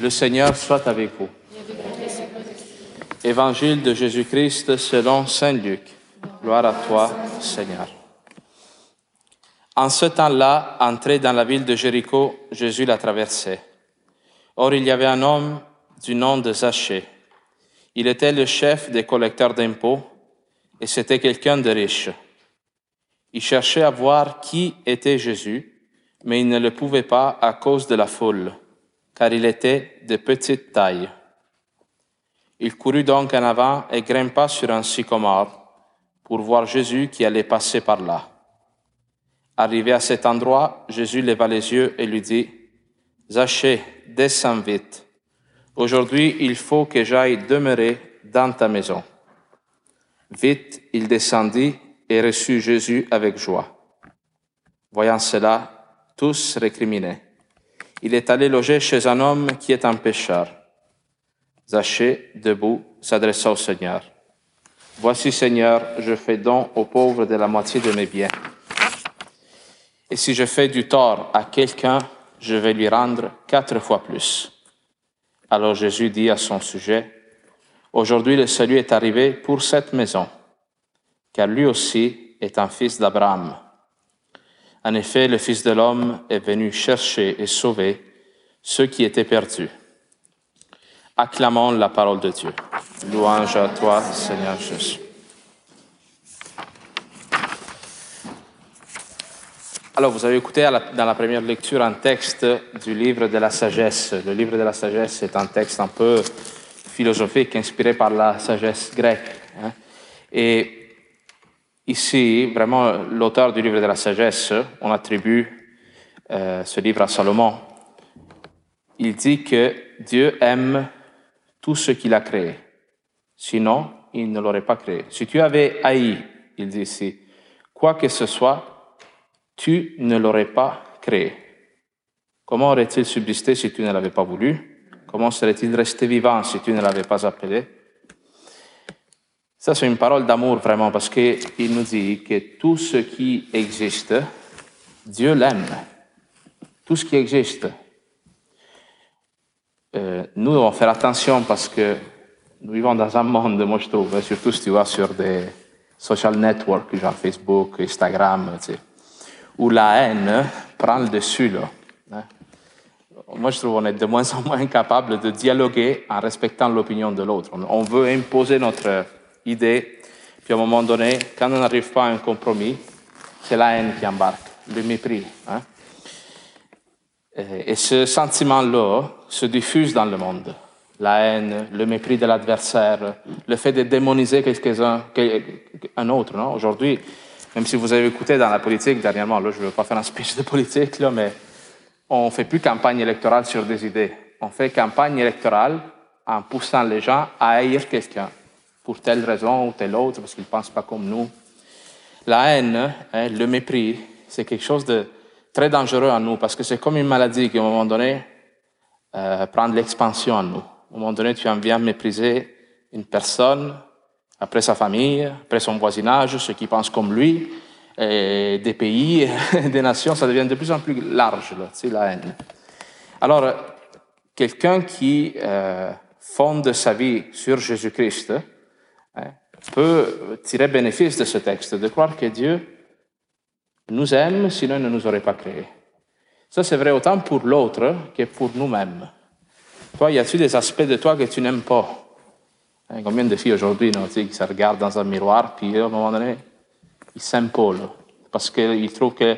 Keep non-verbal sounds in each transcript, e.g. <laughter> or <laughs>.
Le Seigneur soit avec vous. Évangile de Jésus-Christ selon Saint Luc. Gloire à toi, Seigneur. En ce temps-là, entré dans la ville de Jéricho, Jésus la traversait. Or, il y avait un homme du nom de Zachée. Il était le chef des collecteurs d'impôts et c'était quelqu'un de riche. Il cherchait à voir qui était Jésus, mais il ne le pouvait pas à cause de la foule car il était de petite taille. Il courut donc en avant et grimpa sur un sycomore pour voir Jésus qui allait passer par là. Arrivé à cet endroit, Jésus leva les yeux et lui dit, Zachée, descends vite. Aujourd'hui, il faut que j'aille demeurer dans ta maison. Vite, il descendit et reçut Jésus avec joie. Voyant cela, tous récriminaient il est allé loger chez un homme qui est un pécheur. Zachée, debout, s'adressa au Seigneur. Voici, Seigneur, je fais don aux pauvres de la moitié de mes biens. Et si je fais du tort à quelqu'un, je vais lui rendre quatre fois plus. Alors Jésus dit à son sujet, Aujourd'hui le salut est arrivé pour cette maison, car lui aussi est un fils d'Abraham. En effet, le Fils de l'homme est venu chercher et sauver ceux qui étaient perdus. Acclamons la parole de Dieu. Louange à toi, Seigneur Jésus. Alors, vous avez écouté dans la première lecture un texte du livre de la sagesse. Le livre de la sagesse est un texte un peu philosophique, inspiré par la sagesse grecque. Hein. Et Ici, vraiment, l'auteur du livre de la sagesse, on attribue euh, ce livre à Salomon. Il dit que Dieu aime tout ce qu'il a créé. Sinon, il ne l'aurait pas créé. Si tu avais haï, il dit ici, quoi que ce soit, tu ne l'aurais pas créé. Comment aurait-il subsisté si tu ne l'avais pas voulu? Comment serait-il resté vivant si tu ne l'avais pas appelé? Ça, c'est une parole d'amour vraiment parce qu'il nous dit que tout ce qui existe, Dieu l'aime. Tout ce qui existe. Euh, nous devons faire attention parce que nous vivons dans un monde, moi je trouve, surtout si tu vas sur des social networks, genre Facebook, Instagram, tu où la haine prend le dessus. Là. Hein. Moi, je trouve qu'on est de moins en moins capable de dialoguer en respectant l'opinion de l'autre. On veut imposer notre idée. Puis à un moment donné, quand on n'arrive pas à un compromis, c'est la haine qui embarque, le mépris. Hein. Et ce sentiment-là se diffuse dans le monde. La haine, le mépris de l'adversaire, le fait de démoniser quelqu'un, un autre. Aujourd'hui, même si vous avez écouté dans la politique dernièrement, là, je ne veux pas faire un speech de politique, là, mais on ne fait plus campagne électorale sur des idées. On fait campagne électorale en poussant les gens à haïr quelqu'un pour telle raison ou telle autre, parce qu'ils ne pensent pas comme nous. La haine, hein, le mépris, c'est quelque chose de très dangereux en nous, parce que c'est comme une maladie qui, à un moment donné, euh, prend de l'expansion en nous. À un moment donné, tu en viens mépriser une personne, après sa famille, après son voisinage, ceux qui pensent comme lui, et des pays, <laughs> des nations, ça devient de plus en plus large, c'est la haine. Alors, quelqu'un qui euh, fonde sa vie sur Jésus-Christ, Hein, peut tirer bénéfice de ce texte, de croire que Dieu nous aime, sinon il ne nous aurait pas créés. Ça, c'est vrai autant pour l'autre que pour nous-mêmes. Toi, y a-t-il des aspects de toi que tu n'aimes pas? Hein, Combien de filles aujourd'hui qui se regardent dans un miroir, puis à un moment donné, ils pas, parce qu'ils trouvent qu'ils ne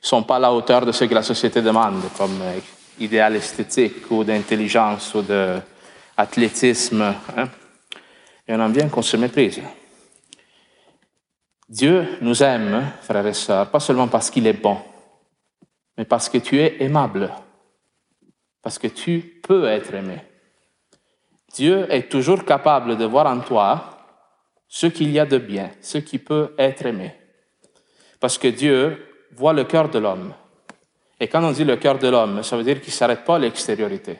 sont pas à la hauteur de ce que la société demande, comme euh, idéal esthétique ou d'intelligence ou d'athlétisme. Et on aime bien qu'on se méprise. Dieu nous aime, frères et sœurs, pas seulement parce qu'il est bon, mais parce que tu es aimable, parce que tu peux être aimé. Dieu est toujours capable de voir en toi ce qu'il y a de bien, ce qui peut être aimé. Parce que Dieu voit le cœur de l'homme. Et quand on dit le cœur de l'homme, ça veut dire qu'il ne s'arrête pas à l'extériorité.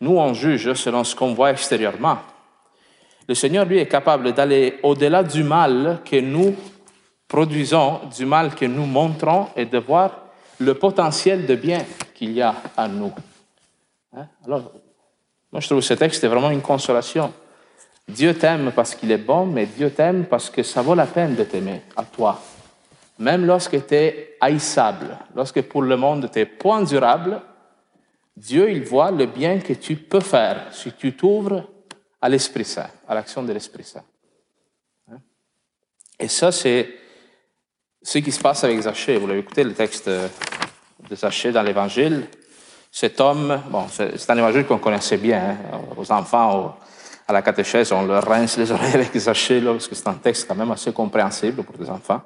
Nous, on juge selon ce qu'on voit extérieurement. Le Seigneur, lui, est capable d'aller au-delà du mal que nous produisons, du mal que nous montrons, et de voir le potentiel de bien qu'il y a en nous. Hein? Alors, Moi, je trouve que ce texte est vraiment une consolation. Dieu t'aime parce qu'il est bon, mais Dieu t'aime parce que ça vaut la peine de t'aimer à toi. Même lorsque tu es haïssable, lorsque pour le monde tu es point durable, Dieu, il voit le bien que tu peux faire si tu t'ouvres à l'Esprit Saint, à l'action de l'Esprit Saint. Hein? Et ça, c'est ce qui se passe avec Zachée. Vous l'avez écouté, le texte de Zachée dans l'Évangile. Cet homme, bon, c'est un évangile qu'on connaissait bien, hein, aux enfants, à la catéchèse, on leur rince les <laughs> oreilles avec Zachée, parce que c'est un texte quand même assez compréhensible pour des enfants.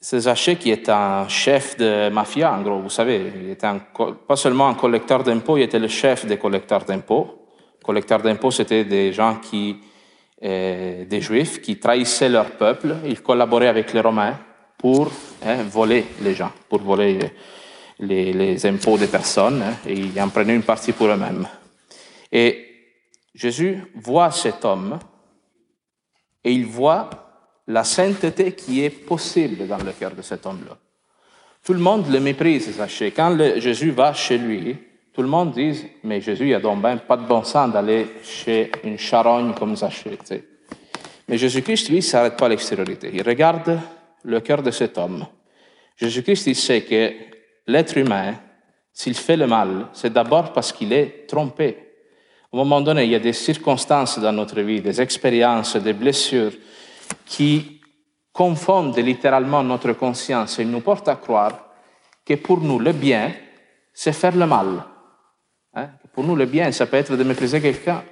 C'est Zachée qui est un chef de mafia, en gros, vous savez. Il était pas seulement un collecteur d'impôts, il était le chef des collecteurs d'impôts. Collecteurs d'impôts, c'était des gens qui, euh, des juifs qui trahissaient leur peuple. Ils collaboraient avec les Romains pour hein, voler les gens, pour voler les, les impôts des personnes, hein, et ils en prenaient une partie pour eux-mêmes. Et Jésus voit cet homme et il voit la sainteté qui est possible dans le cœur de cet homme-là. Tout le monde le méprise, sachez. Quand Jésus va chez lui, tout le monde dit, mais Jésus, il a donc pas de bon sens d'aller chez une charogne comme Zachée. Mais Jésus-Christ, lui, ne s'arrête pas à l'extériorité. Il regarde le cœur de cet homme. Jésus-Christ, il sait que l'être humain, s'il fait le mal, c'est d'abord parce qu'il est trompé. Au moment donné, il y a des circonstances dans notre vie, des expériences, des blessures qui confondent littéralement notre conscience et nous portent à croire que pour nous, le bien, c'est faire le mal. Hein? Pour nous, le bien, ça peut être de mépriser quelqu'un.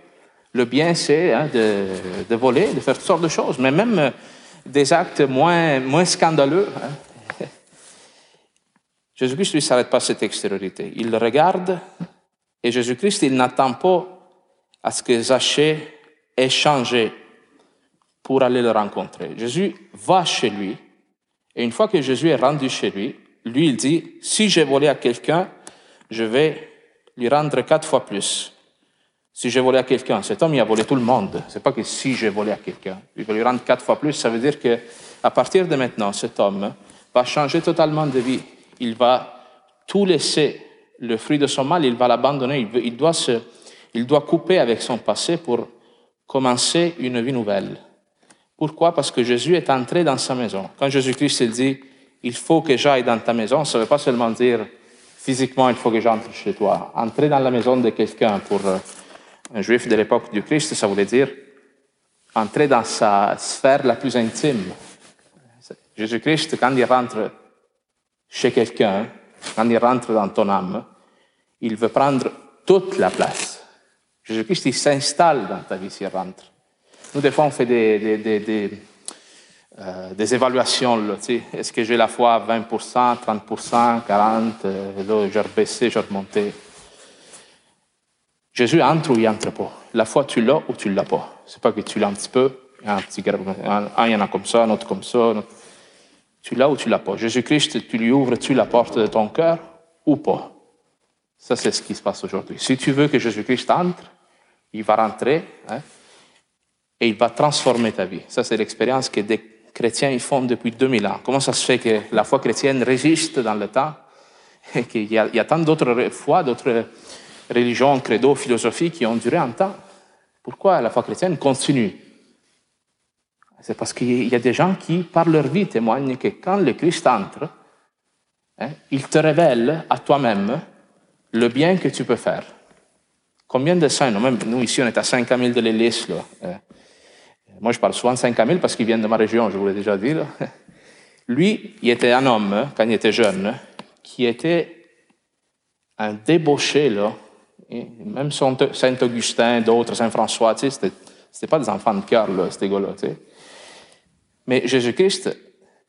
Le bien, c'est hein, de, voler, de faire toutes sortes de choses, mais même euh, des actes moins, scandaleux. Hein? <laughs> Jésus-Christ, lui, ne s'arrête pas à cette extériorité. Il regarde et Jésus-Christ, il n'attend pas à ce que Zachée ait changé pour aller le rencontrer. Jésus va chez lui et une fois que Jésus est rendu chez lui, lui, il dit, si j'ai volé à quelqu'un, je vais lui rendre quatre fois plus. Si j'ai volé à quelqu'un, cet homme, il a volé tout le monde. C'est pas que si j'ai volé à quelqu'un, il va lui rendre quatre fois plus. Ça veut dire que à partir de maintenant, cet homme va changer totalement de vie. Il va tout laisser, le fruit de son mal, il va l'abandonner. Il, doit se, il doit couper avec son passé pour commencer une vie nouvelle. Pourquoi? Parce que Jésus est entré dans sa maison. Quand Jésus-Christ dit, il faut que j'aille dans ta maison, ça ne veut pas seulement dire physiquement, il faut que j'entre chez toi. Entrer dans la maison de quelqu'un pour euh, un juif de l'époque du Christ, ça voulait dire entrer dans sa sphère la plus intime. Jésus-Christ, quand il rentre chez quelqu'un, quand il rentre dans ton âme, il veut prendre toute la place. Jésus-Christ, il s'installe dans ta vie s'il rentre. Nous, des fois, on fait des, des, euh, des évaluations. Est-ce que j'ai la foi à 20%, 30%, 40%, euh, j'ai rebaissé, j'ai remonté. Jésus entre ou il entre pas? La foi, tu l'as ou tu l'as pas? C'est pas que tu l'as un petit peu, un petit un, il y en a comme ça, un autre comme ça. Tu l'as ou tu l'as pas? Jésus-Christ, tu lui ouvres-tu la porte de ton cœur ou pas? Ça, c'est ce qui se passe aujourd'hui. Si tu veux que Jésus-Christ entre, il va rentrer hein, et il va transformer ta vie. Ça, c'est l'expérience que des chrétiens ils font depuis 2000 ans. Comment ça se fait que la foi chrétienne résiste dans le temps et qu'il y, a tant d'autres foi, d'autres religions, credos, philosophies qui ont duré un temps? Pourquoi la foi chrétienne continue? C'est parce qu'il y a des gens qui, par leur vie, témoignent que quand le Christ entre, hein, il te révèle à toi-même le bien que tu peux faire. Combien de saints, nous, nous ici on est à 5000 de l'Église, hein. Moi, je parle souvent de 5000 parce qu'il vient de ma région, je vous l'ai déjà dit. <laughs> Lui, il était un homme, quand il était jeune, qui était un débauché, là. même Saint-Augustin, d'autres, Saint-François, tu sais, c'était pas des enfants de cœur, ces gars-là, tu sais. Mais Jésus-Christ,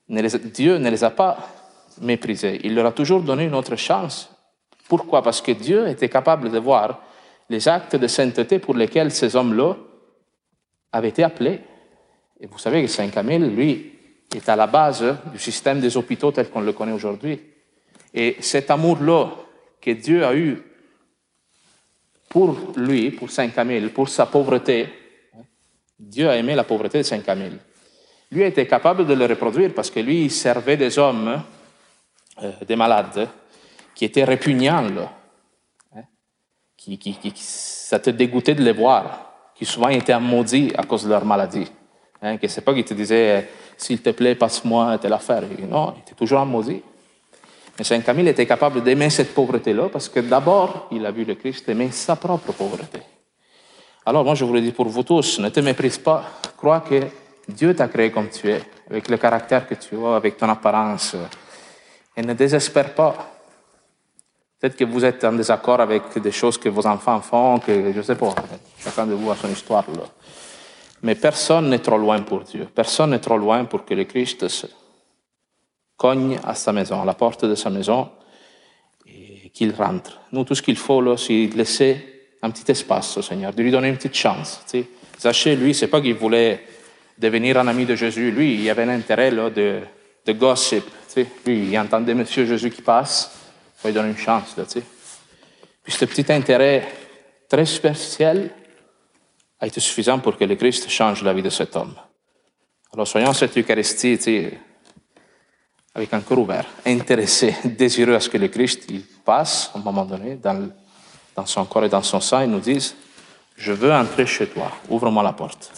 Dieu ne les a pas méprisés. Il leur a toujours donné une autre chance. Pourquoi? Parce que Dieu était capable de voir les actes de sainteté pour lesquels ces hommes-là avait été appelé. Et vous savez que Saint-Camille, lui, est à la base du système des hôpitaux tel qu'on le connaît aujourd'hui. Et cet amour-là que Dieu a eu pour lui, pour Saint-Camille, pour sa pauvreté, Dieu a aimé la pauvreté de Saint-Camille. Lui était capable de le reproduire parce que lui, servait des hommes, euh, des malades, qui étaient répugnants, hein, qui, qui, qui, ça te dégoûtait de les voir, qui souvent étaient maudits à cause de leur maladie. Hein, que c'est pas qu'ils te disaient, s'il te plaît, passe-moi telle affaire. Non, il était toujours maudit. Mais Saint Camille était capable d'aimer cette pauvreté-là parce que d'abord, il a vu le Christ aimer sa propre pauvreté. Alors moi, je vous le dis pour vous tous, ne te méprise pas. Crois que Dieu t'a créé comme tu es, avec le caractère que tu as, avec ton apparence. Et ne désespère pas. Peut-être que vous êtes en désaccord avec des choses que vos enfants font, que je ne sais pas, chacun de vous a son histoire. Mais personne n'est trop loin pour Dieu. Personne n'est trop loin pour que le Christ se cogne à sa maison, à la porte de sa maison, et qu'il rentre. Nous, tout ce qu'il faut, là, c'est laisser un petit espace au Seigneur, de lui donner une petite chance. Tu sais. Zaché, lui, c'est pas qu'il voulait devenir un ami de Jésus. Lui, il avait un intérêt là, de, de gossip. Tu sais. Lui, il entendait Monsieur Jésus qui passe, il faut lui donner une chance. Là, tu sais. Puis ce petit intérêt très spécial a été suffisant pour que le Christ change la vie de cet homme. Alors soyons cette Eucharistie, tu sais, avec un cœur ouvert, intéressé, <laughs> désireux à ce que le Christ il passe, à un moment donné, dans, dans son corps et dans son sang, et nous dise, je veux entrer chez toi, ouvre-moi la porte.